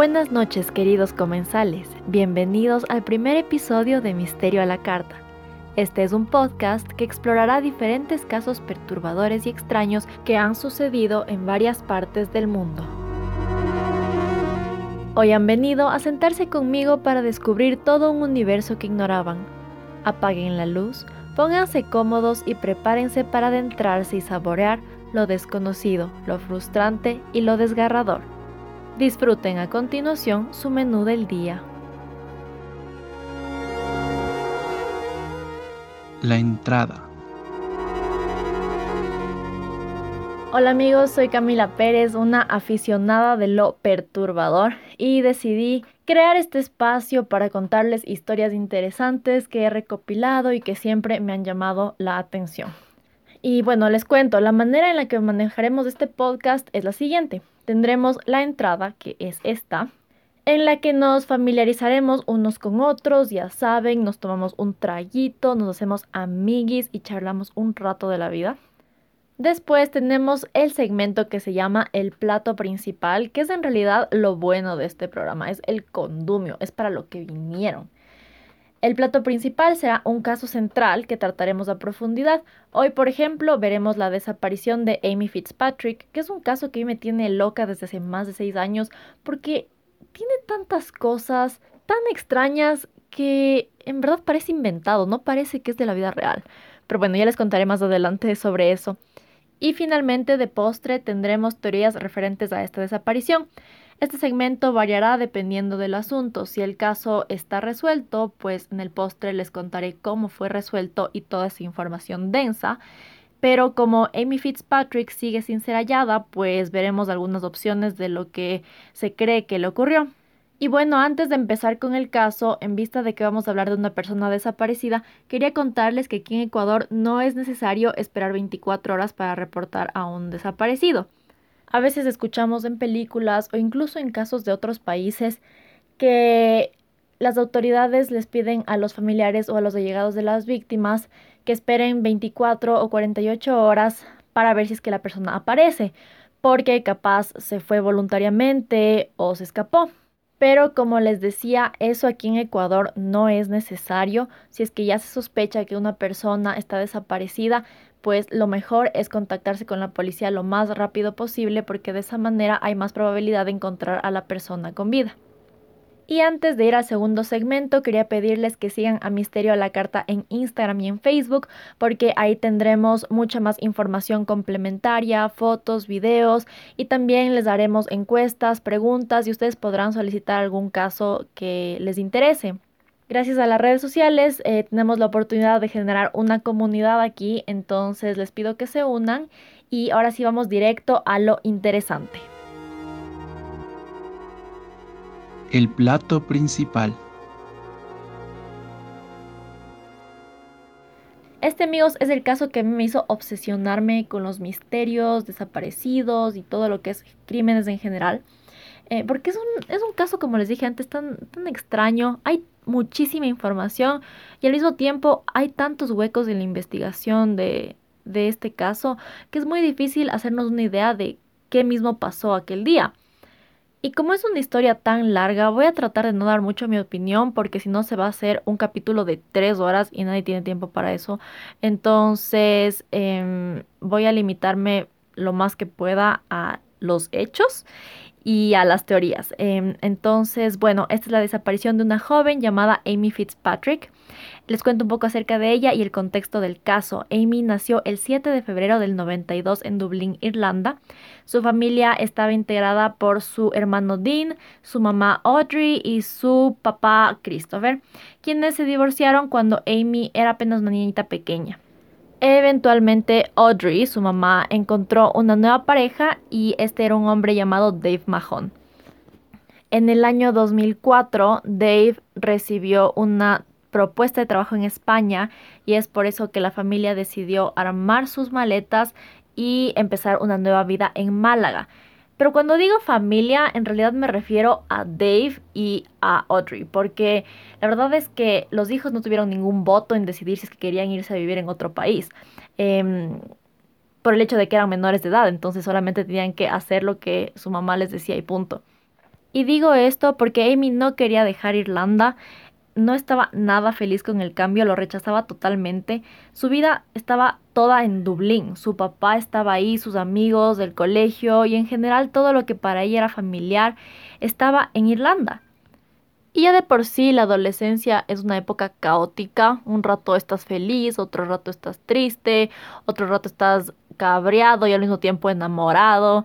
Buenas noches queridos comensales, bienvenidos al primer episodio de Misterio a la Carta. Este es un podcast que explorará diferentes casos perturbadores y extraños que han sucedido en varias partes del mundo. Hoy han venido a sentarse conmigo para descubrir todo un universo que ignoraban. Apaguen la luz, pónganse cómodos y prepárense para adentrarse y saborear lo desconocido, lo frustrante y lo desgarrador. Disfruten a continuación su menú del día. La entrada. Hola amigos, soy Camila Pérez, una aficionada de lo perturbador y decidí crear este espacio para contarles historias interesantes que he recopilado y que siempre me han llamado la atención. Y bueno, les cuento, la manera en la que manejaremos este podcast es la siguiente tendremos la entrada, que es esta, en la que nos familiarizaremos unos con otros, ya saben, nos tomamos un traguito, nos hacemos amiguis y charlamos un rato de la vida. Después tenemos el segmento que se llama el plato principal, que es en realidad lo bueno de este programa, es el condumio, es para lo que vinieron. El plato principal será un caso central que trataremos a profundidad. Hoy, por ejemplo, veremos la desaparición de Amy Fitzpatrick, que es un caso que me tiene loca desde hace más de seis años porque tiene tantas cosas tan extrañas que en verdad parece inventado, no parece que es de la vida real. Pero bueno, ya les contaré más adelante sobre eso. Y finalmente, de postre, tendremos teorías referentes a esta desaparición. Este segmento variará dependiendo del asunto. Si el caso está resuelto, pues en el postre les contaré cómo fue resuelto y toda esa información densa. Pero como Amy Fitzpatrick sigue sin ser hallada, pues veremos algunas opciones de lo que se cree que le ocurrió. Y bueno, antes de empezar con el caso, en vista de que vamos a hablar de una persona desaparecida, quería contarles que aquí en Ecuador no es necesario esperar 24 horas para reportar a un desaparecido. A veces escuchamos en películas o incluso en casos de otros países que las autoridades les piden a los familiares o a los allegados de las víctimas que esperen 24 o 48 horas para ver si es que la persona aparece, porque capaz se fue voluntariamente o se escapó. Pero como les decía, eso aquí en Ecuador no es necesario. Si es que ya se sospecha que una persona está desaparecida, pues lo mejor es contactarse con la policía lo más rápido posible porque de esa manera hay más probabilidad de encontrar a la persona con vida. Y antes de ir al segundo segmento, quería pedirles que sigan a Misterio a la Carta en Instagram y en Facebook, porque ahí tendremos mucha más información complementaria, fotos, videos y también les daremos encuestas, preguntas y ustedes podrán solicitar algún caso que les interese. Gracias a las redes sociales eh, tenemos la oportunidad de generar una comunidad aquí, entonces les pido que se unan y ahora sí vamos directo a lo interesante. El plato principal. Este, amigos, es el caso que a mí me hizo obsesionarme con los misterios, desaparecidos y todo lo que es crímenes en general. Eh, porque es un, es un caso, como les dije antes, tan, tan extraño. Hay muchísima información y al mismo tiempo hay tantos huecos en la investigación de, de este caso que es muy difícil hacernos una idea de qué mismo pasó aquel día. Y como es una historia tan larga, voy a tratar de no dar mucho mi opinión porque si no se va a hacer un capítulo de tres horas y nadie tiene tiempo para eso. Entonces em, voy a limitarme lo más que pueda a los hechos y a las teorías. Em, entonces, bueno, esta es la desaparición de una joven llamada Amy Fitzpatrick. Les cuento un poco acerca de ella y el contexto del caso. Amy nació el 7 de febrero del 92 en Dublín, Irlanda. Su familia estaba integrada por su hermano Dean, su mamá Audrey y su papá Christopher, quienes se divorciaron cuando Amy era apenas una niñita pequeña. Eventualmente Audrey, su mamá, encontró una nueva pareja y este era un hombre llamado Dave Mahon. En el año 2004, Dave recibió una propuesta de trabajo en España y es por eso que la familia decidió armar sus maletas y empezar una nueva vida en Málaga. Pero cuando digo familia, en realidad me refiero a Dave y a Audrey, porque la verdad es que los hijos no tuvieron ningún voto en decidir si es que querían irse a vivir en otro país. Em, por el hecho de que eran menores de edad, entonces solamente tenían que hacer lo que su mamá les decía y punto. Y digo esto porque Amy no quería dejar Irlanda no estaba nada feliz con el cambio, lo rechazaba totalmente. Su vida estaba toda en Dublín. Su papá estaba ahí, sus amigos del colegio y en general todo lo que para ella era familiar estaba en Irlanda. Y ya de por sí la adolescencia es una época caótica. Un rato estás feliz, otro rato estás triste, otro rato estás cabreado y al mismo tiempo enamorado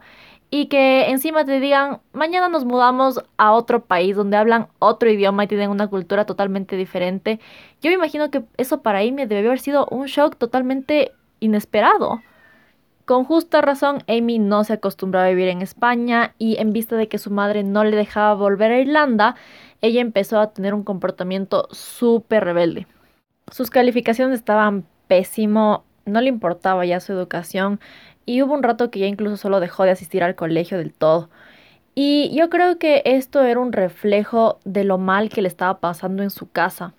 y que encima te digan, mañana nos mudamos a otro país donde hablan otro idioma y tienen una cultura totalmente diferente. Yo me imagino que eso para Amy debe haber sido un shock totalmente inesperado. Con justa razón, Amy no se acostumbró a vivir en España y en vista de que su madre no le dejaba volver a Irlanda, ella empezó a tener un comportamiento súper rebelde. Sus calificaciones estaban pésimo, no le importaba ya su educación y hubo un rato que ya incluso solo dejó de asistir al colegio del todo. Y yo creo que esto era un reflejo de lo mal que le estaba pasando en su casa.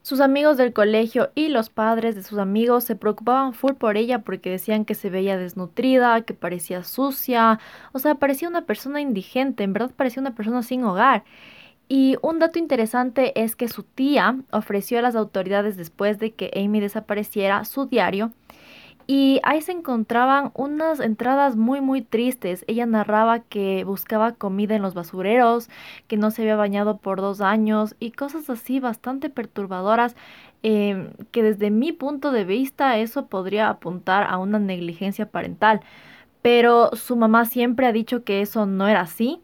Sus amigos del colegio y los padres de sus amigos se preocupaban full por ella porque decían que se veía desnutrida, que parecía sucia, o sea, parecía una persona indigente, en verdad parecía una persona sin hogar. Y un dato interesante es que su tía ofreció a las autoridades después de que Amy desapareciera su diario y ahí se encontraban unas entradas muy muy tristes. Ella narraba que buscaba comida en los basureros, que no se había bañado por dos años y cosas así bastante perturbadoras em, que desde mi punto de vista eso podría apuntar a una negligencia parental. Pero su mamá siempre ha dicho que eso no era así,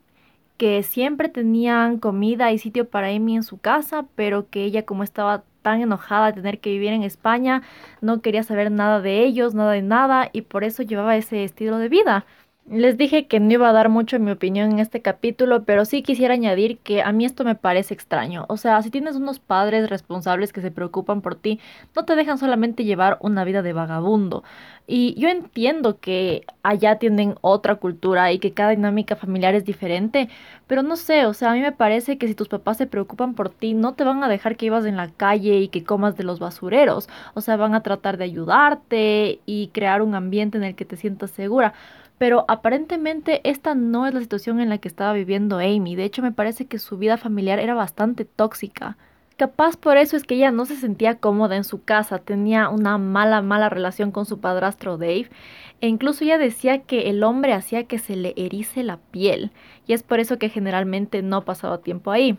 que siempre tenían comida y sitio para Amy en su casa, pero que ella como estaba tan enojada de tener que vivir en España, no quería saber nada de ellos, nada de nada, y por eso llevaba ese estilo de vida. Les dije que no iba a dar mucho mi opinión en este capítulo, pero sí quisiera añadir que a mí esto me parece extraño. O sea, si tienes unos padres responsables que se preocupan por ti, no te dejan solamente llevar una vida de vagabundo. Y yo entiendo que allá tienen otra cultura y que cada dinámica familiar es diferente, pero no sé, o sea, a mí me parece que si tus papás se preocupan por ti, no te van a dejar que ibas en la calle y que comas de los basureros. O sea, van a tratar de ayudarte y crear un ambiente en el que te sientas segura pero aparentemente esta no es la situación en la que estaba viviendo Amy. De hecho, me parece que su vida familiar era bastante tóxica. Capaz por eso es que ella no se sentía cómoda en su casa, tenía una mala, mala relación con su padrastro Dave, e incluso ella decía que el hombre hacía que se le erice la piel, y es por eso que generalmente no pasaba tiempo ahí.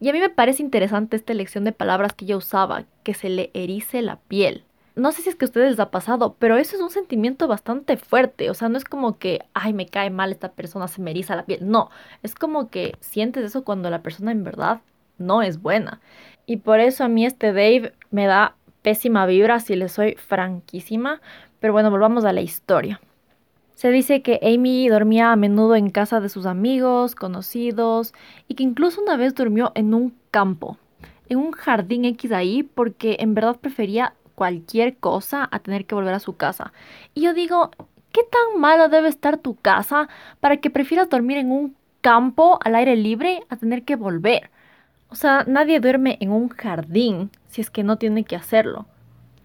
Y a mí me parece interesante esta elección de palabras que ella usaba, que se le erice la piel no sé si es que a ustedes les ha pasado, pero eso es un sentimiento bastante fuerte. O sea, no es como que, ay, me cae mal esta persona, se me eriza la piel. No, es como que sientes eso cuando la persona en verdad no es buena. Y por eso a mí este Dave me da pésima vibra, si le soy franquísima. Pero bueno, volvamos a la historia. Se dice que Amy dormía a menudo en casa de sus amigos, conocidos, y que incluso una vez durmió en un campo, en un jardín X ahí, porque en verdad prefería cualquier cosa a tener que volver a su casa. Y yo digo, ¿qué tan malo debe estar tu casa para que prefieras dormir en un campo al aire libre a tener que volver? O sea, nadie duerme en un jardín si es que no tiene que hacerlo.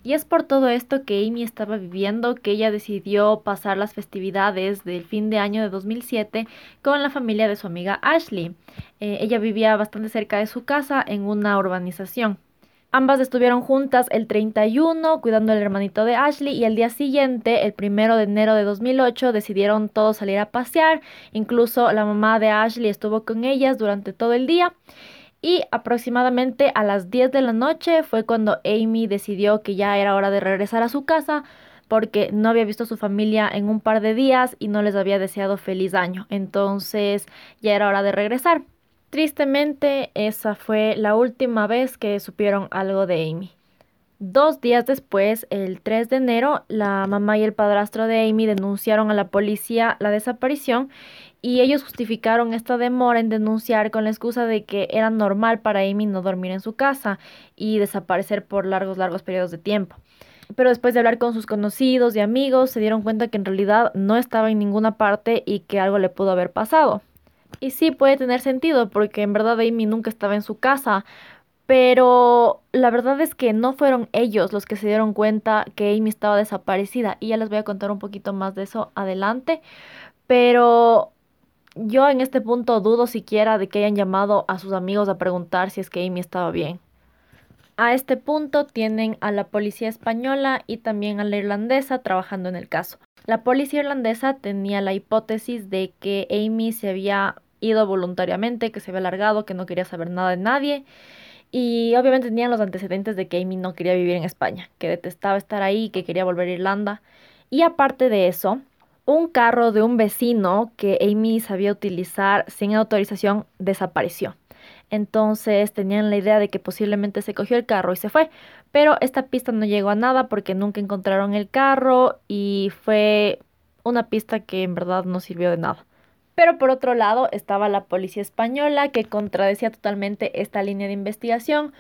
Y es por todo esto que Amy estaba viviendo que ella decidió pasar las festividades del fin de año de 2007 con la familia de su amiga Ashley. Eh, ella vivía bastante cerca de su casa en una urbanización. Ambas estuvieron juntas el 31 cuidando al hermanito de Ashley y el día siguiente, el primero de enero de 2008, decidieron todos salir a pasear. Incluso la mamá de Ashley estuvo con ellas durante todo el día. Y aproximadamente a las 10 de la noche fue cuando Amy decidió que ya era hora de regresar a su casa porque no había visto a su familia en un par de días y no les había deseado feliz año. Entonces ya era hora de regresar. Tristemente, esa fue la última vez que supieron algo de Amy. Dos días después, el 3 de enero, la mamá y el padrastro de Amy denunciaron a la policía la desaparición y ellos justificaron esta demora en denunciar con la excusa de que era normal para Amy no dormir en su casa y desaparecer por largos, largos periodos de tiempo. Pero después de hablar con sus conocidos y amigos, se dieron cuenta que en realidad no estaba en ninguna parte y que algo le pudo haber pasado. Y sí puede tener sentido porque en verdad Amy nunca estaba en su casa, pero la verdad es que no fueron ellos los que se dieron cuenta que Amy estaba desaparecida y ya les voy a contar un poquito más de eso adelante. Pero yo en este punto dudo siquiera de que hayan llamado a sus amigos a preguntar si es que Amy estaba bien. A este punto tienen a la policía española y también a la irlandesa trabajando en el caso. La policía irlandesa tenía la hipótesis de que Amy se había ido voluntariamente, que se había largado, que no quería saber nada de nadie y obviamente tenían los antecedentes de que Amy no quería vivir en España, que detestaba estar ahí, que quería volver a Irlanda. Y aparte de eso, un carro de un vecino que Amy sabía utilizar sin autorización desapareció. Entonces tenían la idea de que posiblemente se cogió el carro y se fue. Pero esta pista no llegó a nada porque nunca encontraron el carro y fue una pista que en verdad no sirvió de nada. Pero por otro lado estaba la policía española que contradecía totalmente esta línea de investigación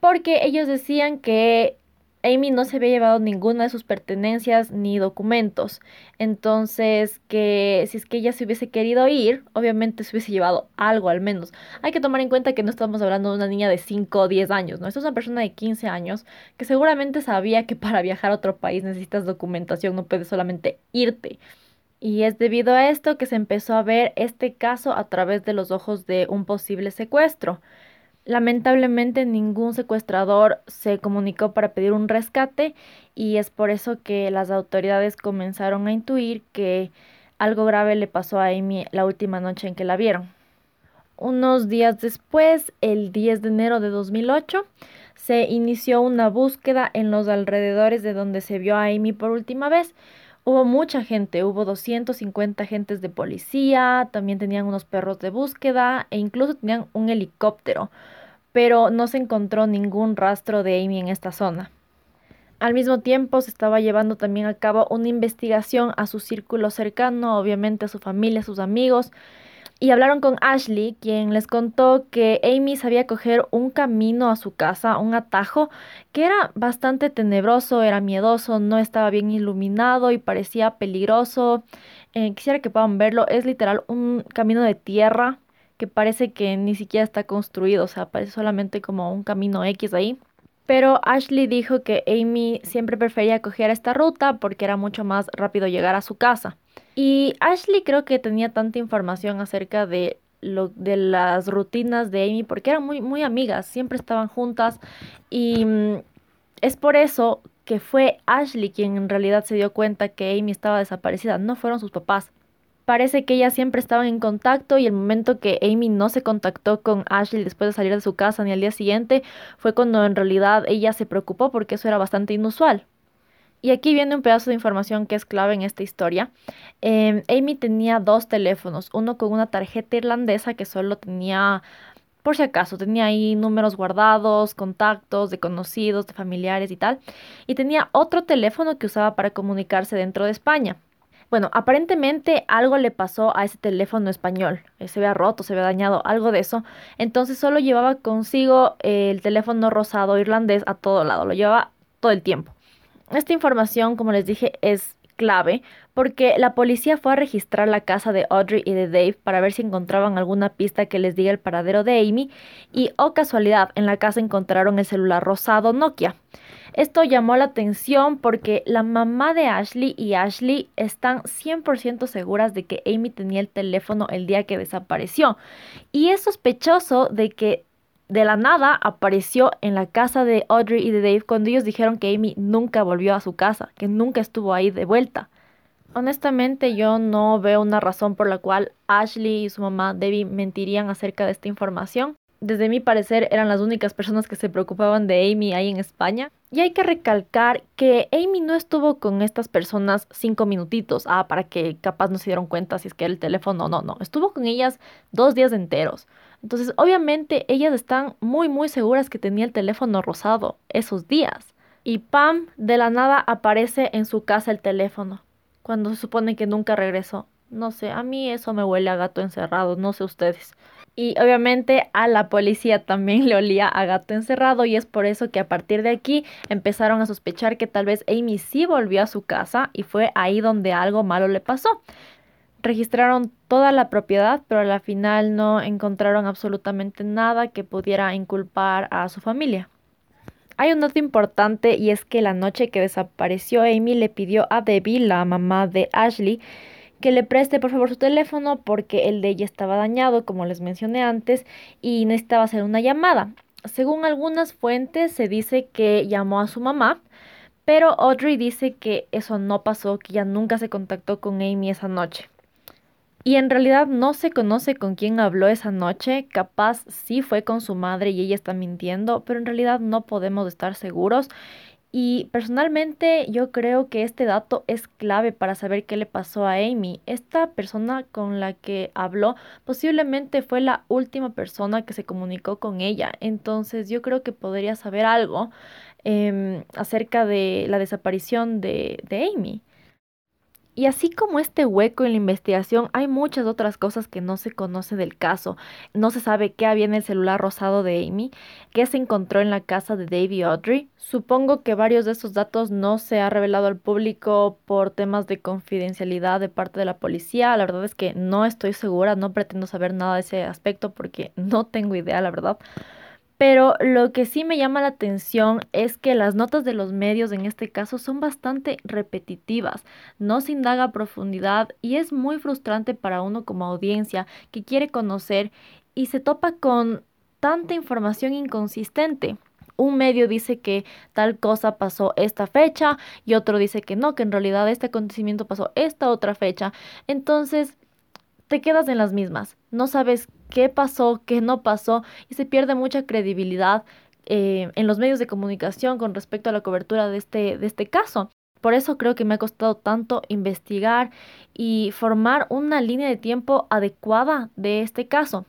porque ellos decían que Amy no se había llevado ninguna de sus pertenencias ni documentos. Entonces, que si es que ella se hubiese querido ir, obviamente se hubiese llevado algo al menos. Hay que tomar en cuenta que no estamos hablando de una niña de 5 o 10 años, ¿no? Esta es una persona de 15 años que seguramente sabía que para viajar a otro país necesitas documentación, no puedes solamente irte. Y es debido a esto que se empezó a ver este caso a través de los ojos de un posible secuestro. Lamentablemente ningún secuestrador se comunicó para pedir un rescate y es por eso que las autoridades comenzaron a intuir que algo grave le pasó a Amy la última noche en que la vieron. Unos días después, el 10 de enero de 2008, se inició una búsqueda en los alrededores de donde se vio a Amy por última vez, Hubo mucha gente, hubo 250 agentes de policía, también tenían unos perros de búsqueda e incluso tenían un helicóptero, pero no se encontró ningún rastro de Amy en esta zona. Al mismo tiempo se estaba llevando también a cabo una investigación a su círculo cercano, obviamente a su familia, a sus amigos, y hablaron con Ashley, quien les contó que Amy sabía coger un camino a su casa, un atajo, que era bastante tenebroso, era miedoso, no estaba bien iluminado y parecía peligroso. Eh, quisiera que puedan verlo, es literal un camino de tierra que parece que ni siquiera está construido, o sea, parece solamente como un camino X ahí. Pero Ashley dijo que Amy siempre prefería coger esta ruta porque era mucho más rápido llegar a su casa. Y Ashley creo que tenía tanta información acerca de lo, de las rutinas de Amy porque eran muy, muy amigas, siempre estaban juntas y mm, es por eso que fue Ashley quien en realidad se dio cuenta que Amy estaba desaparecida, no fueron sus papás. Parece que ellas siempre estaban en contacto y el momento que Amy no se contactó con Ashley después de salir de su casa ni al día siguiente fue cuando en realidad ella se preocupó porque eso era bastante inusual. Y aquí viene un pedazo de información que es clave en esta historia. Em, Amy tenía dos teléfonos, uno con una tarjeta irlandesa que solo tenía, por si acaso, tenía ahí números guardados, contactos de conocidos, de familiares y tal. Y tenía otro teléfono que usaba para comunicarse dentro de España. Bueno, aparentemente algo le pasó a ese teléfono español. Eh, se había roto, se había dañado, algo de eso. Entonces solo llevaba consigo el teléfono rosado irlandés a todo lado. Lo llevaba todo el tiempo. Esta información, como les dije, es clave porque la policía fue a registrar la casa de Audrey y de Dave para ver si encontraban alguna pista que les diga el paradero de Amy y, oh casualidad, en la casa encontraron el celular rosado Nokia. Esto llamó la atención porque la mamá de Ashley y Ashley están 100% seguras de que Amy tenía el teléfono el día que desapareció y es sospechoso de que de la nada apareció en la casa de Audrey y de Dave cuando ellos dijeron que Amy nunca volvió a su casa, que nunca estuvo ahí de vuelta. Honestamente yo no veo una razón por la cual Ashley y su mamá Debbie mentirían acerca de esta información. Desde mi parecer eran las únicas personas que se preocupaban de Amy ahí en España. Y hay que recalcar que Amy no estuvo con estas personas cinco minutitos, ah, para que capaz no se dieron cuenta si es que era el teléfono, no, no, estuvo con ellas dos días enteros. Entonces, obviamente, ellas están muy, muy seguras que tenía el teléfono rosado esos días. Y Pam, de la nada, aparece en su casa el teléfono, cuando se supone que nunca regresó. No sé, a mí eso me huele a gato encerrado, no sé ustedes. Y obviamente a la policía también le olía a gato encerrado y es por eso que a partir de aquí empezaron a sospechar que tal vez Amy sí volvió a su casa y fue ahí donde algo malo le pasó. Registraron toda la propiedad, pero al final no encontraron absolutamente nada que pudiera inculpar a su familia. Hay un dato importante y es que la noche que desapareció Amy le pidió a Debbie, la mamá de Ashley, que le preste por favor su teléfono porque el de ella estaba dañado, como les mencioné antes, y necesitaba hacer una llamada. Según algunas fuentes se dice que llamó a su mamá, pero Audrey dice que eso no pasó, que ya nunca se contactó con Amy esa noche. Y en realidad no se conoce con quién habló esa noche, capaz sí fue con su madre y ella está mintiendo, pero en realidad no podemos estar seguros y personalmente yo creo que este dato es clave para saber qué le pasó a Amy. Esta persona con la que habló posiblemente fue la última persona que se comunicó con ella. Entonces yo creo que podría saber algo em, acerca de la desaparición de, de Amy. Y así como este hueco en la investigación, hay muchas otras cosas que no se conoce del caso. No se sabe qué había en el celular rosado de Amy, qué se encontró en la casa de Davy Audrey. Supongo que varios de esos datos no se ha revelado al público por temas de confidencialidad de parte de la policía. La verdad es que no estoy segura, no pretendo saber nada de ese aspecto porque no tengo idea, la verdad. Pero lo que sí me llama la atención es que las notas de los medios en este caso son bastante repetitivas, no se indaga a profundidad y es muy frustrante para uno como audiencia que quiere conocer y se topa con tanta información inconsistente. Un medio dice que tal cosa pasó esta fecha y otro dice que no, que en realidad este acontecimiento pasó esta otra fecha. Entonces, te quedas en las mismas. No sabes qué pasó, qué no pasó y se pierde mucha credibilidad eh, en los medios de comunicación con respecto a la cobertura de este, de este caso. Por eso creo que me ha costado tanto investigar y formar una línea de tiempo adecuada de este caso.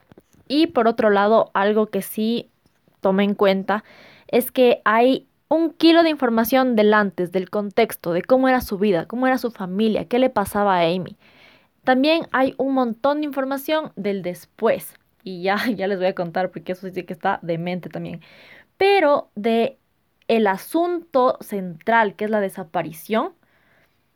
Y por otro lado, algo que sí tomé en cuenta es que hay un kilo de información del antes, del contexto, de cómo era su vida, cómo era su familia, qué le pasaba a Amy. También hay un montón de información del después. Y ya, ya les voy a contar porque eso sí que está demente también. Pero de el asunto central, que es la desaparición,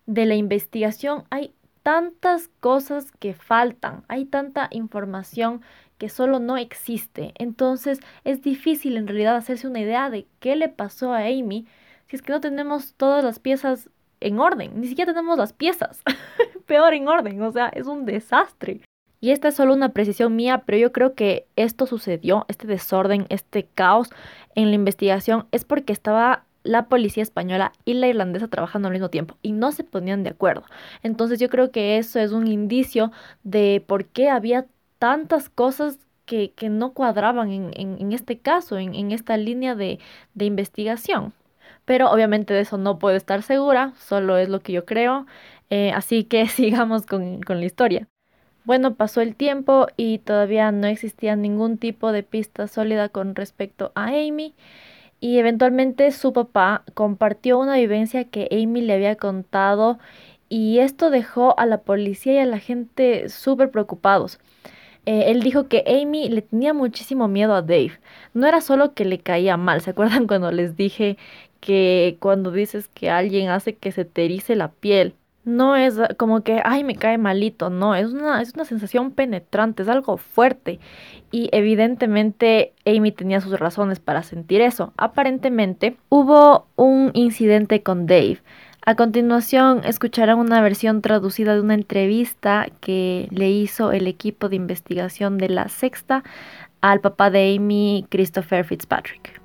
de la investigación, hay tantas cosas que faltan, hay tanta información que solo no existe. Entonces es difícil en realidad hacerse una idea de qué le pasó a Amy si es que no tenemos todas las piezas en orden, ni siquiera tenemos las piezas, peor en orden, o sea, es un desastre. Y esta es solo una precisión mía, pero yo creo que esto sucedió, este desorden, este caos en la investigación, es porque estaba la policía española y la irlandesa trabajando al mismo tiempo y no se ponían de acuerdo. Entonces yo creo que eso es un indicio de por qué había tantas cosas que, no cuadraban en, este caso, en, esta línea de, de investigación pero obviamente de eso no puedo estar segura, solo es lo que yo creo, eh, así que sigamos con, con la historia. Bueno, pasó el tiempo y todavía no existía ningún tipo de pista sólida con respecto a Amy y eventualmente su papá compartió una vivencia que Amy le había contado y esto dejó a la policía y a la gente súper preocupados. Eh, él dijo que Amy le tenía muchísimo miedo a Dave. No era solo que le caía mal, ¿se acuerdan cuando les dije que cuando dices que alguien hace que se te la piel. No es como que, ay, me cae malito, no, es una, es una sensación penetrante, es algo fuerte. Y evidentemente Amy tenía sus razones para sentir eso. Aparentemente hubo un incidente con Dave. A continuación escucharán una versión traducida de una entrevista que le hizo el equipo de investigación de la Sexta al papá de Amy, Christopher Fitzpatrick.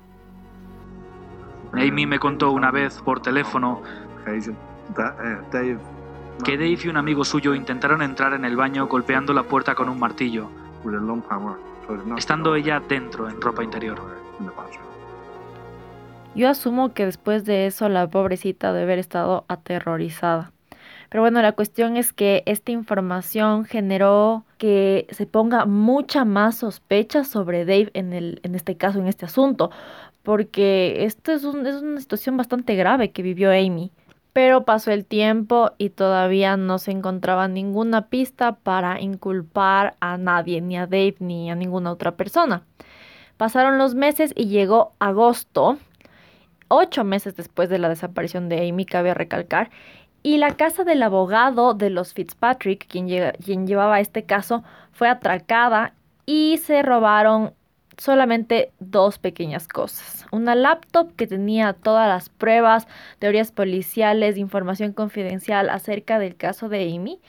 Amy me contó una vez por teléfono que Dave y un amigo suyo intentaron entrar en el baño golpeando la puerta con un martillo, estando ella dentro en ropa interior. Yo asumo que después de eso la pobrecita debe haber estado aterrorizada. Pero bueno, la cuestión es que esta información generó que se ponga mucha más sospecha sobre Dave en, el, en este caso, en este asunto, porque esto es, es una situación bastante grave que vivió Amy. Pero pasó el tiempo y todavía no se encontraba ninguna pista para inculpar a nadie, ni a Dave ni a ninguna otra persona. Pasaron los meses y llegó agosto, ocho meses después de la desaparición de Amy, cabe recalcar, y la casa del abogado de los Fitzpatrick, quien, quien llevaba este caso, fue atracada y se robaron solamente dos pequeñas cosas. Una laptop que tenía todas las pruebas, teorías policiales, información confidencial acerca del caso de Amy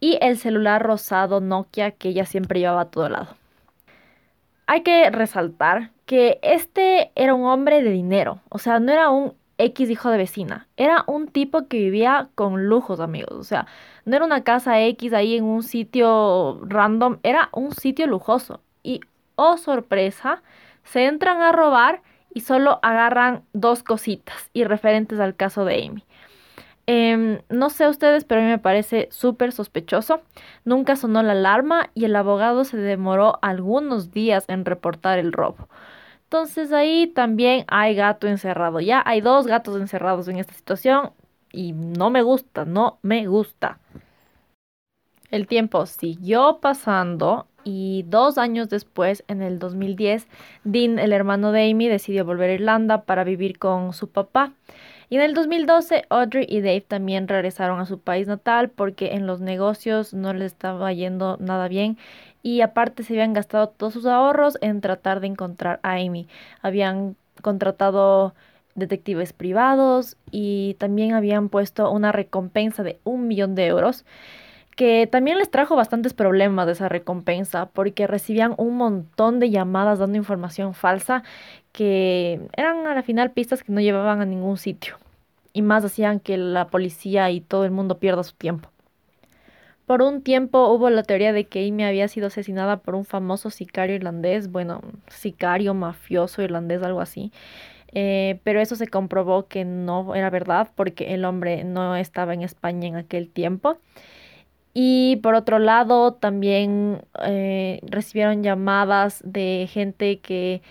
y el celular rosado Nokia que ella siempre llevaba a todo lado. Hay que resaltar que este era un hombre de dinero, o sea, no era un X hijo de vecina, era un tipo que vivía con lujos, amigos, o sea, no era una casa X ahí en un sitio random, era un sitio lujoso. Y oh sorpresa, se entran a robar y solo agarran dos cositas y referentes al caso de Amy. Em, no sé ustedes, pero a mí me parece súper sospechoso. Nunca sonó la alarma y el abogado se demoró algunos días en reportar el robo. Entonces ahí también hay gato encerrado. Ya hay dos gatos encerrados en esta situación y no me gusta, no me gusta. El tiempo siguió pasando y dos años después, en el 2010, Dean, el hermano de Amy, decidió volver a Irlanda para vivir con su papá. Y en el 2012, Audrey y Dave también regresaron a su país natal porque en los negocios no les estaba yendo nada bien y aparte se habían gastado todos sus ahorros en tratar de encontrar a Amy. Habían contratado detectives privados y también habían puesto una recompensa de un millón de euros que también les trajo bastantes problemas de esa recompensa porque recibían un montón de llamadas dando información falsa que eran a la final pistas que no llevaban a ningún sitio y más hacían que la policía y todo el mundo pierda su tiempo. Por un tiempo hubo la teoría de que Amy había sido asesinada por un famoso sicario irlandés, bueno, sicario mafioso irlandés, algo así. Eh, pero eso se comprobó que no era verdad porque el hombre no estaba en España en aquel tiempo. Y por otro lado, también eh, recibieron llamadas de gente que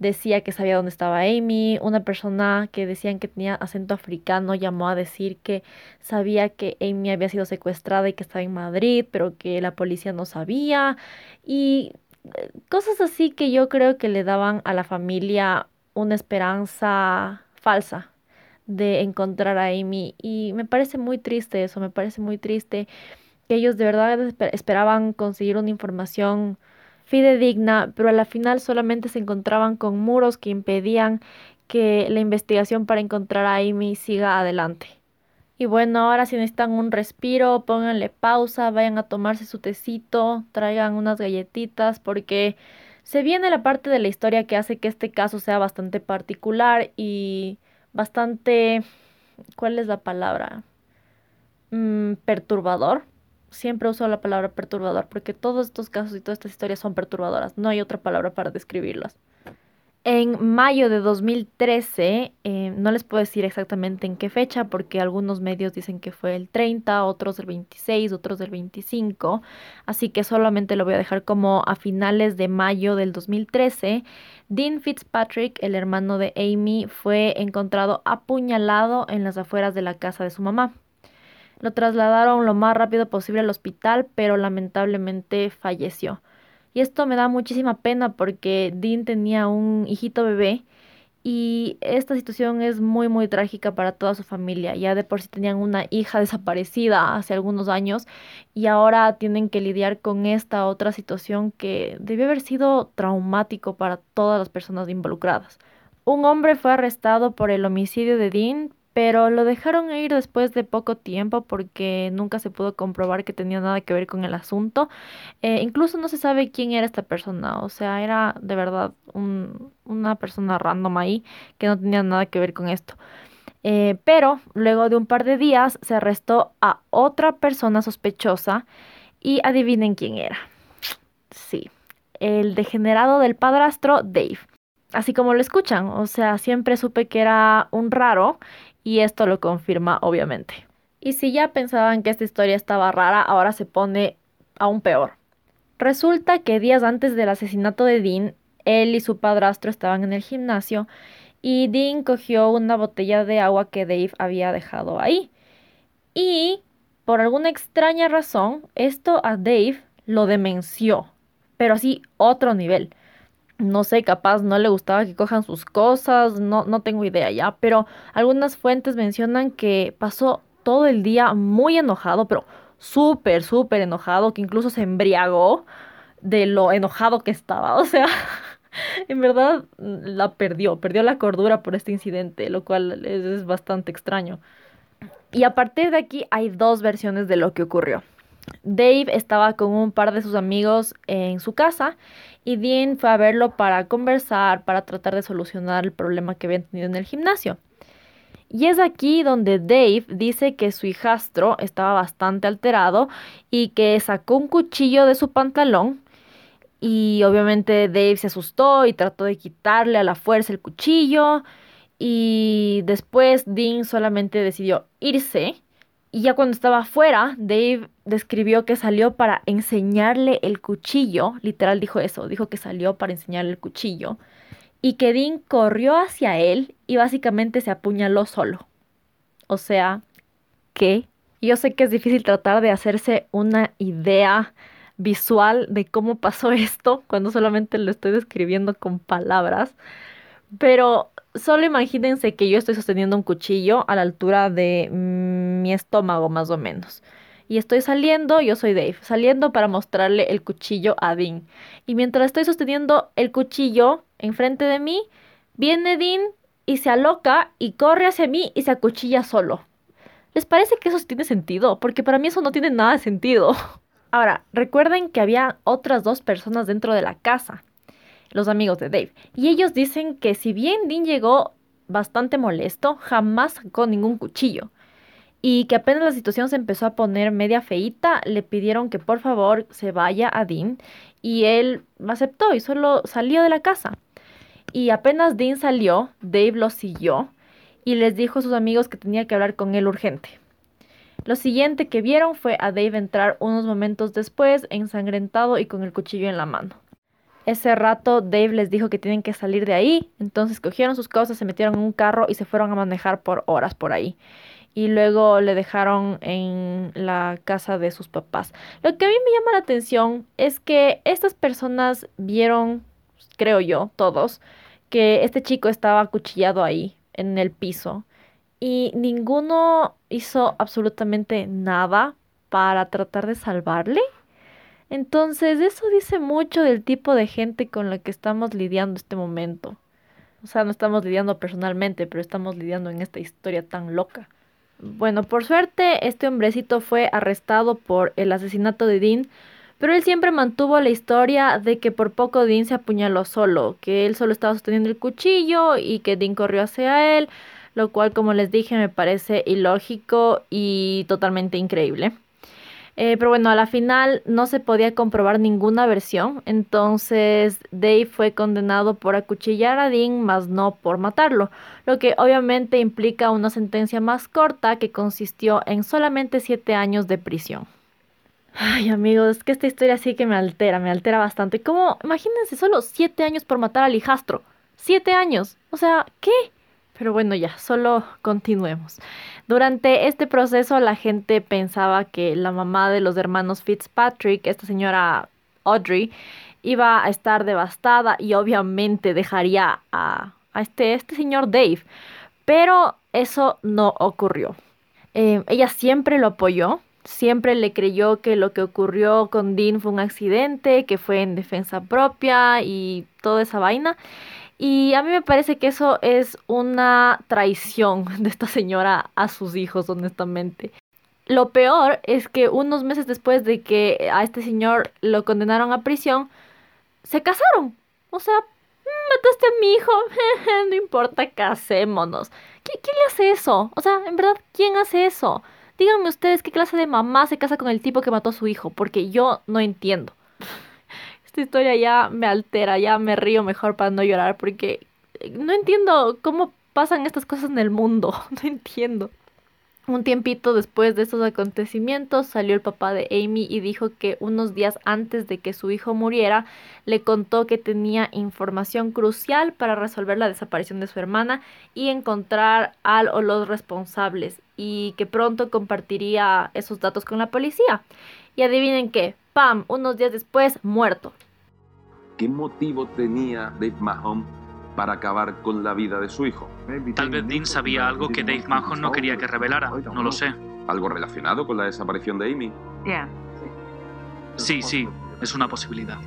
decía que sabía dónde estaba Amy. Una persona que decían que tenía acento africano llamó a decir que sabía que Amy había sido secuestrada y que estaba en Madrid, pero que la policía no sabía. Y eh, cosas así que yo creo que le daban a la familia una esperanza falsa de encontrar a Amy. Y me parece muy triste eso, me parece muy triste que ellos de verdad esperaban conseguir una información fidedigna, pero a la final solamente se encontraban con muros que impedían que la investigación para encontrar a Amy siga adelante. Y bueno, ahora si necesitan un respiro, pónganle pausa, vayan a tomarse su tecito, traigan unas galletitas, porque se viene la parte de la historia que hace que este caso sea bastante particular y bastante, ¿cuál es la palabra? Mm, perturbador siempre uso la palabra perturbador porque todos estos casos y todas estas historias son perturbadoras. No hay otra palabra para describirlas. En mayo de 2013, eh, no les puedo decir exactamente en qué fecha porque algunos medios dicen que fue el 30, otros el 26, otros del 25, así que solamente lo voy a dejar como a finales de mayo del 2013. Dean Fitzpatrick, el hermano de Amy, fue encontrado apuñalado en las afueras de la casa de su mamá. Lo trasladaron lo más rápido posible al hospital, pero lamentablemente falleció. Y esto me da muchísima pena porque Dean tenía un hijito bebé y esta situación es muy muy trágica para toda su familia. Ya de por sí tenían una hija desaparecida hace algunos años y ahora tienen que lidiar con esta otra situación que debió haber sido traumático para todas las personas involucradas. Un hombre fue arrestado por el homicidio de Dean, pero lo dejaron ir después de poco tiempo porque nunca se pudo comprobar que tenía nada que ver con el asunto. Eh, incluso no se sabe quién era esta persona, o sea, era de verdad una persona random ahí que no tenía nada que ver con esto. Eh, pero luego de un par de días se arrestó a otra persona sospechosa y adivinen quién era. Sí, el degenerado del padrastro Dave. Así como lo escuchan, o sea, siempre supe que era un raro y esto lo confirma obviamente. Y si ya pensaban que esta historia estaba rara, ahora se pone aún peor. Resulta que días antes del asesinato de Dean, él y su padrastro estaban en el gimnasio y Dean cogió una botella de agua que Dave había dejado ahí. Y por alguna extraña razón, esto a Dave lo demenció, pero así otro nivel. No sé, capaz no le gustaba que cojan sus cosas, no, no tengo idea ya, pero algunas fuentes mencionan que pasó todo el día muy enojado, pero súper, súper enojado, que incluso se embriagó de lo enojado que estaba. O sea, en verdad la perdió, perdió la cordura por este incidente, lo cual es, bastante extraño. Y a partir de aquí hay dos versiones de lo que ocurrió. Dave estaba con un par de sus amigos en su casa y Dean fue a verlo para conversar, para tratar de solucionar el problema que habían tenido en el gimnasio. Y es aquí donde Dave dice que su hijastro estaba bastante alterado y que sacó un cuchillo de su pantalón. Y obviamente Dave se asustó y trató de quitarle a la fuerza el cuchillo. Y después Dean solamente decidió irse. Y ya cuando estaba afuera, Dave describió que salió para enseñarle el cuchillo. Literal dijo eso, dijo que salió para enseñarle el cuchillo y que Dean corrió hacia él y básicamente se apuñaló solo. O sea, ¿qué? Yo sé que es difícil tratar de hacerse una idea visual de cómo pasó esto cuando solamente lo estoy describiendo con palabras, pero solo imagínense que yo estoy sosteniendo un cuchillo a la altura de mi estómago más o menos. Y estoy saliendo, yo soy Dave, saliendo para mostrarle el cuchillo a Dean. Y mientras estoy sosteniendo el cuchillo, enfrente de mí, viene Dean y se aloca y corre hacia mí y se acuchilla solo. ¿Les parece que eso tiene sentido? Porque para mí eso no tiene nada de sentido. Ahora, recuerden que había otras dos personas dentro de la casa, los amigos de Dave, y ellos dicen que si bien Dean llegó bastante molesto, jamás sacó ningún cuchillo. Y que apenas la situación se empezó a poner media feita, le pidieron que por favor se vaya a Dean y él aceptó y solo salió de la casa. Y apenas Dean salió, Dave lo siguió y les dijo a sus amigos que tenía que hablar con él urgente. Lo siguiente que vieron fue a Dave entrar unos momentos después, ensangrentado y con el cuchillo en la mano. Ese rato Dave les dijo que tienen que salir de ahí, entonces cogieron sus cosas, se metieron en un carro y se fueron a manejar por horas por ahí. Y luego le dejaron en la casa de sus papás. Lo que a mí me llama la atención es que estas personas vieron, creo yo, todos, que este chico estaba acuchillado ahí, en el piso, y ninguno hizo absolutamente nada para tratar de salvarle. Entonces, eso dice mucho del tipo de gente con la que estamos lidiando este momento. O sea, no estamos lidiando personalmente, pero estamos lidiando en esta historia tan loca. Bueno, por suerte, este hombrecito fue arrestado por el asesinato de Dean, pero él siempre mantuvo la historia de que por poco Dean se apuñaló solo, que él solo estaba sosteniendo el cuchillo y que Dean corrió hacia él, lo cual como les dije me parece ilógico y totalmente increíble. Eh, pero bueno, a la final no se podía comprobar ninguna versión, entonces Dave fue condenado por acuchillar a Dean, más no por matarlo, lo que obviamente implica una sentencia más corta que consistió en solamente siete años de prisión. Ay, amigos, es que esta historia sí que me altera, me altera bastante. ¿Cómo? Imagínense, solo siete años por matar al hijastro. Siete años. O sea, ¿qué? Pero bueno, ya, solo continuemos. Durante este proceso la gente pensaba que la mamá de los hermanos Fitzpatrick, esta señora Audrey, iba a estar devastada y obviamente dejaría a, este, este señor Dave. Pero eso no ocurrió. Eh, ella siempre lo apoyó, siempre le creyó que lo que ocurrió con Dean fue un accidente, que fue en defensa propia y toda esa vaina. Y a mí me parece que eso es una traición de esta señora a sus hijos, honestamente. Lo peor es que unos meses después de que a este señor lo condenaron a prisión, se casaron. O sea, mm, mataste a mi hijo, no importa, casémonos. ¿Quién le hace eso? O sea, en verdad, ¿quién hace eso? Díganme ustedes qué clase de mamá se casa con el tipo que mató a su hijo, porque yo no entiendo. Esta historia ya me altera, ya me río mejor para no llorar, porque no entiendo cómo pasan estas cosas en el mundo, no entiendo. Un tiempito después de estos acontecimientos salió el papá de Amy y dijo que unos días antes de que su hijo muriera le contó que tenía información crucial para resolver la desaparición de su hermana y encontrar al o los responsables y que pronto compartiría esos datos con la policía. Y adivinen qué, ¡pam! Unos días después, muerto. ¿Qué motivo tenía Dave Mahon para acabar con la vida de su hijo. Tal vez Dean sabía algo que Dave Mahon no quería que revelara, no lo sé. ¿Algo relacionado con la desaparición de Amy? Sí, sí, es una posibilidad.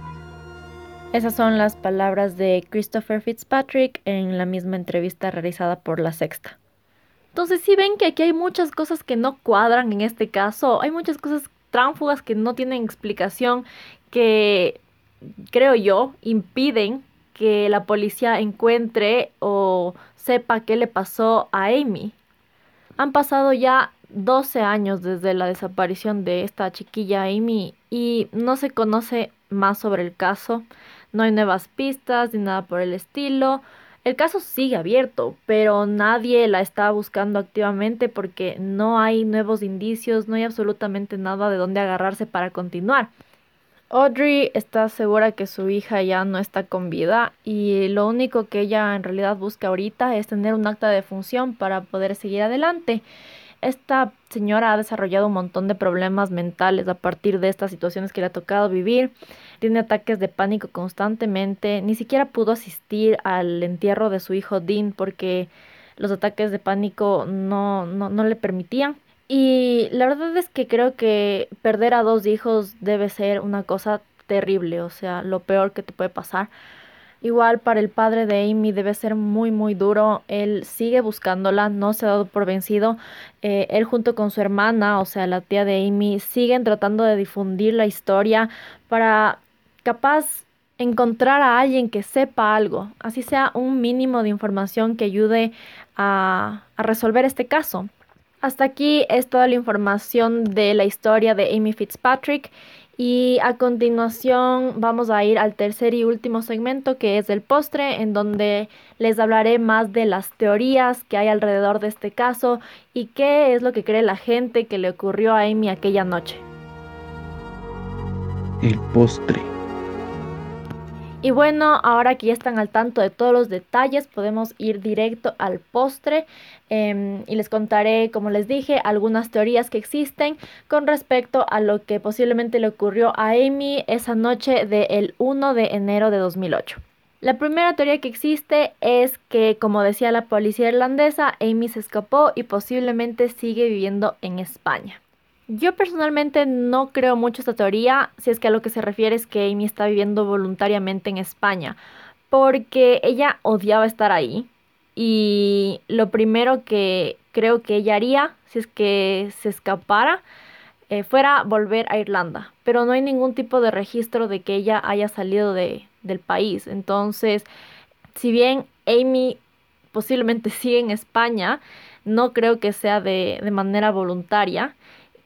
Esas son las palabras de Christopher Fitzpatrick en la misma entrevista realizada por La Sexta. Entonces, si ven que aquí hay muchas cosas que no cuadran en este caso, hay muchas cosas tránfugas que no tienen explicación, que creo yo impiden que la policía encuentre o sepa qué le pasó a Amy. Han pasado ya 12 años desde la desaparición de esta chiquilla Amy y no se conoce más sobre el caso. No hay nuevas pistas ni nada por el estilo. El caso sigue abierto, pero nadie la está buscando activamente porque no hay nuevos indicios, no hay absolutamente nada de dónde agarrarse para continuar. Audrey está segura que su hija ya no está con vida y lo único que ella en realidad busca ahorita es tener un acta de función para poder seguir adelante. Esta señora ha desarrollado un montón de problemas mentales a partir de estas situaciones que le ha tocado vivir. Tiene ataques de pánico constantemente. Ni siquiera pudo asistir al entierro de su hijo Dean porque los ataques de pánico no, no, no le permitían. Y la verdad es que creo que perder a dos hijos debe ser una cosa terrible, o sea, lo peor que te puede pasar. Igual para el padre de Amy debe ser muy muy duro. Él sigue buscándola, no se ha dado por vencido. Eh, él junto con su hermana, o sea, la tía de Amy, siguen tratando de difundir la historia para capaz encontrar a alguien que sepa algo, así sea un mínimo de información que ayude a, a resolver este caso. Hasta aquí es toda la información de la historia de Amy Fitzpatrick y a continuación vamos a ir al tercer y último segmento que es el postre en donde les hablaré más de las teorías que hay alrededor de este caso y qué es lo que cree la gente que le ocurrió a Amy aquella noche. El postre. Y bueno, ahora que ya están al tanto de todos los detalles, podemos ir directo al postre em, y les contaré, como les dije, algunas teorías que existen con respecto a lo que posiblemente le ocurrió a Amy esa noche del 1 de enero de 2008. La primera teoría que existe es que, como decía la policía irlandesa, Amy se escapó y posiblemente sigue viviendo en España. Yo personalmente no creo mucho esta teoría, si es que a lo que se refiere es que Amy está viviendo voluntariamente en España, porque ella odiaba estar ahí y lo primero que creo que ella haría, si es que se escapara, eh, fuera volver a Irlanda, pero no hay ningún tipo de registro de que ella haya salido de, del país. Entonces, si bien Amy posiblemente sigue en España, no creo que sea de, de manera voluntaria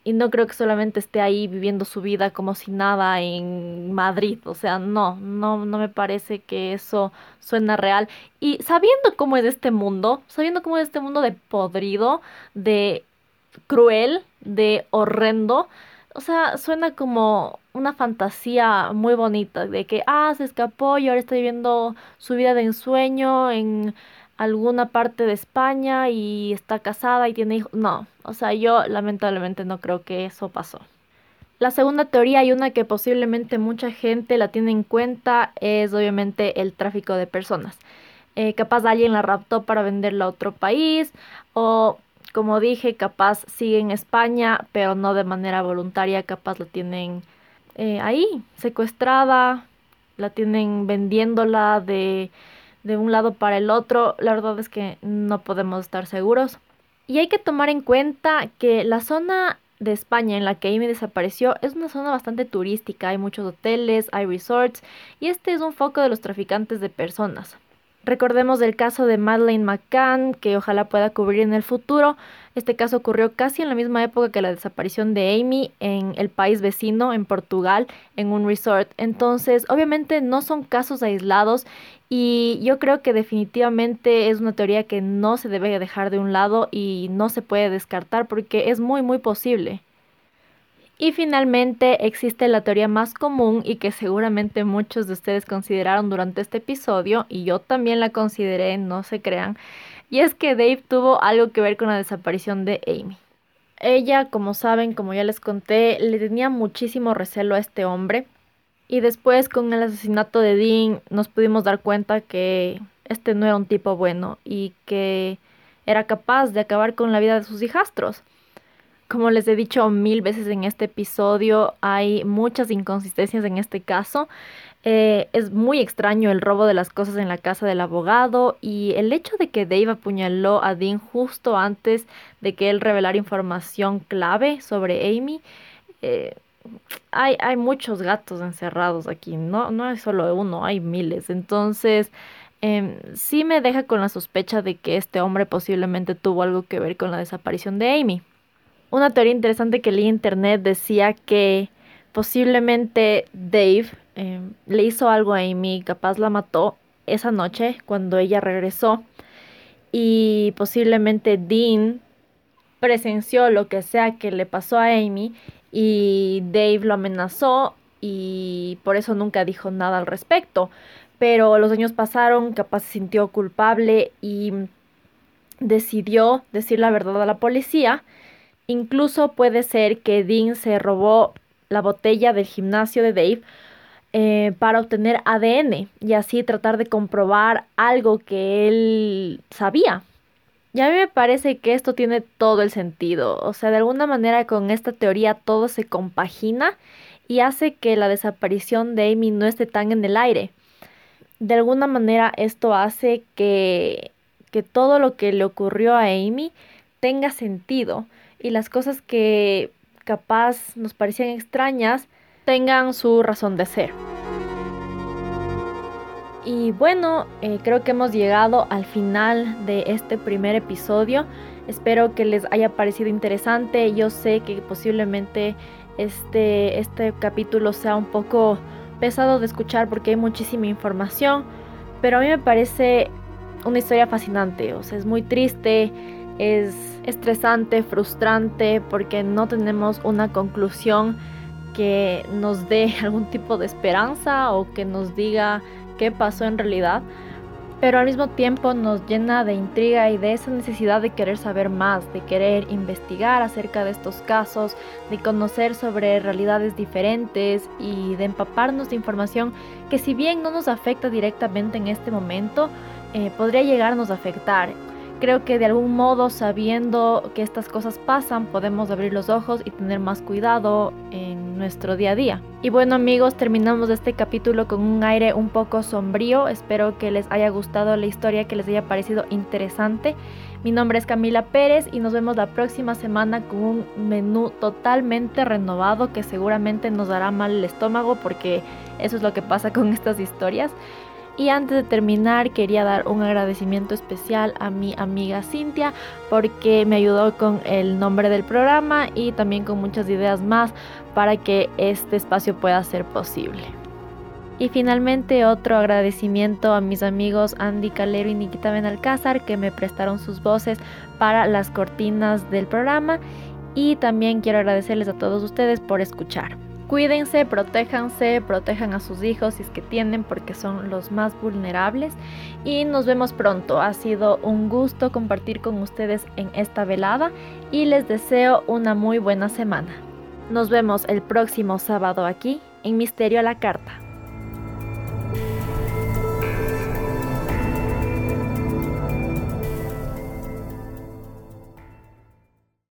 y no creo que solamente esté ahí viviendo su vida como si nada en Madrid. O sea, no, no, no me parece que eso suena real. Y sabiendo cómo es este mundo, sabiendo cómo es este mundo de podrido, de cruel, de horrendo, o sea, suena como una fantasía muy bonita de que, ah, se escapó y ahora está viviendo su vida de ensueño en alguna parte de España y está casada y tiene hijos. No, o sea, yo lamentablemente no creo que eso pasó. La segunda teoría y una que posiblemente mucha gente la tiene en cuenta es obviamente el tráfico de personas. Eh, capaz alguien la raptó para venderla a otro país o como dije, capaz sigue en España, pero no de manera voluntaria, capaz la tienen eh, ahí, secuestrada, la tienen vendiéndola de de un lado para el otro, la verdad es que no podemos estar seguros. Y hay que tomar en cuenta que la zona de España en la que Amy desapareció es una zona bastante turística, hay muchos hoteles, hay resorts y este es un foco de los traficantes de personas. Recordemos el caso de Madeleine McCann, que ojalá pueda cubrir en el futuro. Este caso ocurrió casi en la misma época que la desaparición de Amy en el país vecino, en Portugal, en un resort. Entonces, obviamente no son casos aislados y yo creo que definitivamente es una teoría que no se debe dejar de un lado y no se puede descartar porque es muy, muy posible. Y finalmente existe la teoría más común y que seguramente muchos de ustedes consideraron durante este episodio y yo también la consideré, no se crean, y es que Dave tuvo algo que ver con la desaparición de Amy. Ella, como saben, como ya les conté, le tenía muchísimo recelo a este hombre y después con el asesinato de Dean nos pudimos dar cuenta que este no era un tipo bueno y que era capaz de acabar con la vida de sus hijastros. Como les he dicho mil veces en este episodio, hay muchas inconsistencias en este caso. Eh, es muy extraño el robo de las cosas en la casa del abogado y el hecho de que Dave apuñaló a Dean justo antes de que él revelara información clave sobre Amy. Eh, hay, hay muchos gatos encerrados aquí, no, no hay solo uno, hay miles. Entonces, eh, sí me deja con la sospecha de que este hombre posiblemente tuvo algo que ver con la desaparición de Amy. Una teoría interesante que leí en internet decía que posiblemente Dave em, le hizo algo a Amy, capaz la mató esa noche cuando ella regresó y posiblemente Dean presenció lo que sea que le pasó a Amy y Dave lo amenazó y por eso nunca dijo nada al respecto. Pero los años pasaron, capaz se sintió culpable y decidió decir la verdad a la policía Incluso puede ser que Dean se robó la botella del gimnasio de Dave eh, para obtener ADN y así tratar de comprobar algo que él sabía. Y a mí me parece que esto tiene todo el sentido. O sea, de alguna manera con esta teoría todo se compagina y hace que la desaparición de Amy no esté tan en el aire. De alguna manera esto hace que, que todo lo que le ocurrió a Amy tenga sentido y las cosas que capaz nos parecían extrañas tengan su razón de ser. Y bueno, eh, creo que hemos llegado al final de este primer episodio. Espero que les haya parecido interesante. Yo sé que posiblemente este, este capítulo sea un poco pesado de escuchar porque hay muchísima información. Pero a mí me parece una historia fascinante. O sea, es muy triste es estresante, frustrante, porque no tenemos una conclusión que nos dé algún tipo de esperanza o que nos diga qué pasó en realidad, pero al mismo tiempo nos llena de intriga y de esa necesidad de querer saber más, de querer investigar acerca de estos casos, de conocer sobre realidades diferentes y de empaparnos de información que si bien no nos afecta directamente en este momento, eh, podría llegarnos a afectar Creo que de algún modo, sabiendo que estas cosas pasan, podemos abrir los ojos y tener más cuidado en nuestro día a día. Y bueno amigos, terminamos este capítulo con un aire un poco sombrío. Espero que les haya gustado la historia, que les haya parecido interesante. Mi nombre es Camila Pérez y nos vemos la próxima semana con un menú totalmente renovado que seguramente nos dará mal el estómago porque eso es lo que pasa con estas historias. Y antes de terminar quería dar un agradecimiento especial a mi amiga Cintia porque me ayudó con el nombre del programa y también con muchas ideas más para que este espacio pueda ser posible. Y finalmente otro agradecimiento a mis amigos Andy Calero y Nikita Benalcázar que me prestaron sus voces para las cortinas del programa y también quiero agradecerles a todos ustedes por escuchar. Cuídense, protéjanse, protejan a sus hijos si es que tienen porque son los más vulnerables y nos vemos pronto. Ha sido un gusto compartir con ustedes en esta velada y les deseo una muy buena semana. Nos vemos el próximo sábado aquí en Misterio a la Carta.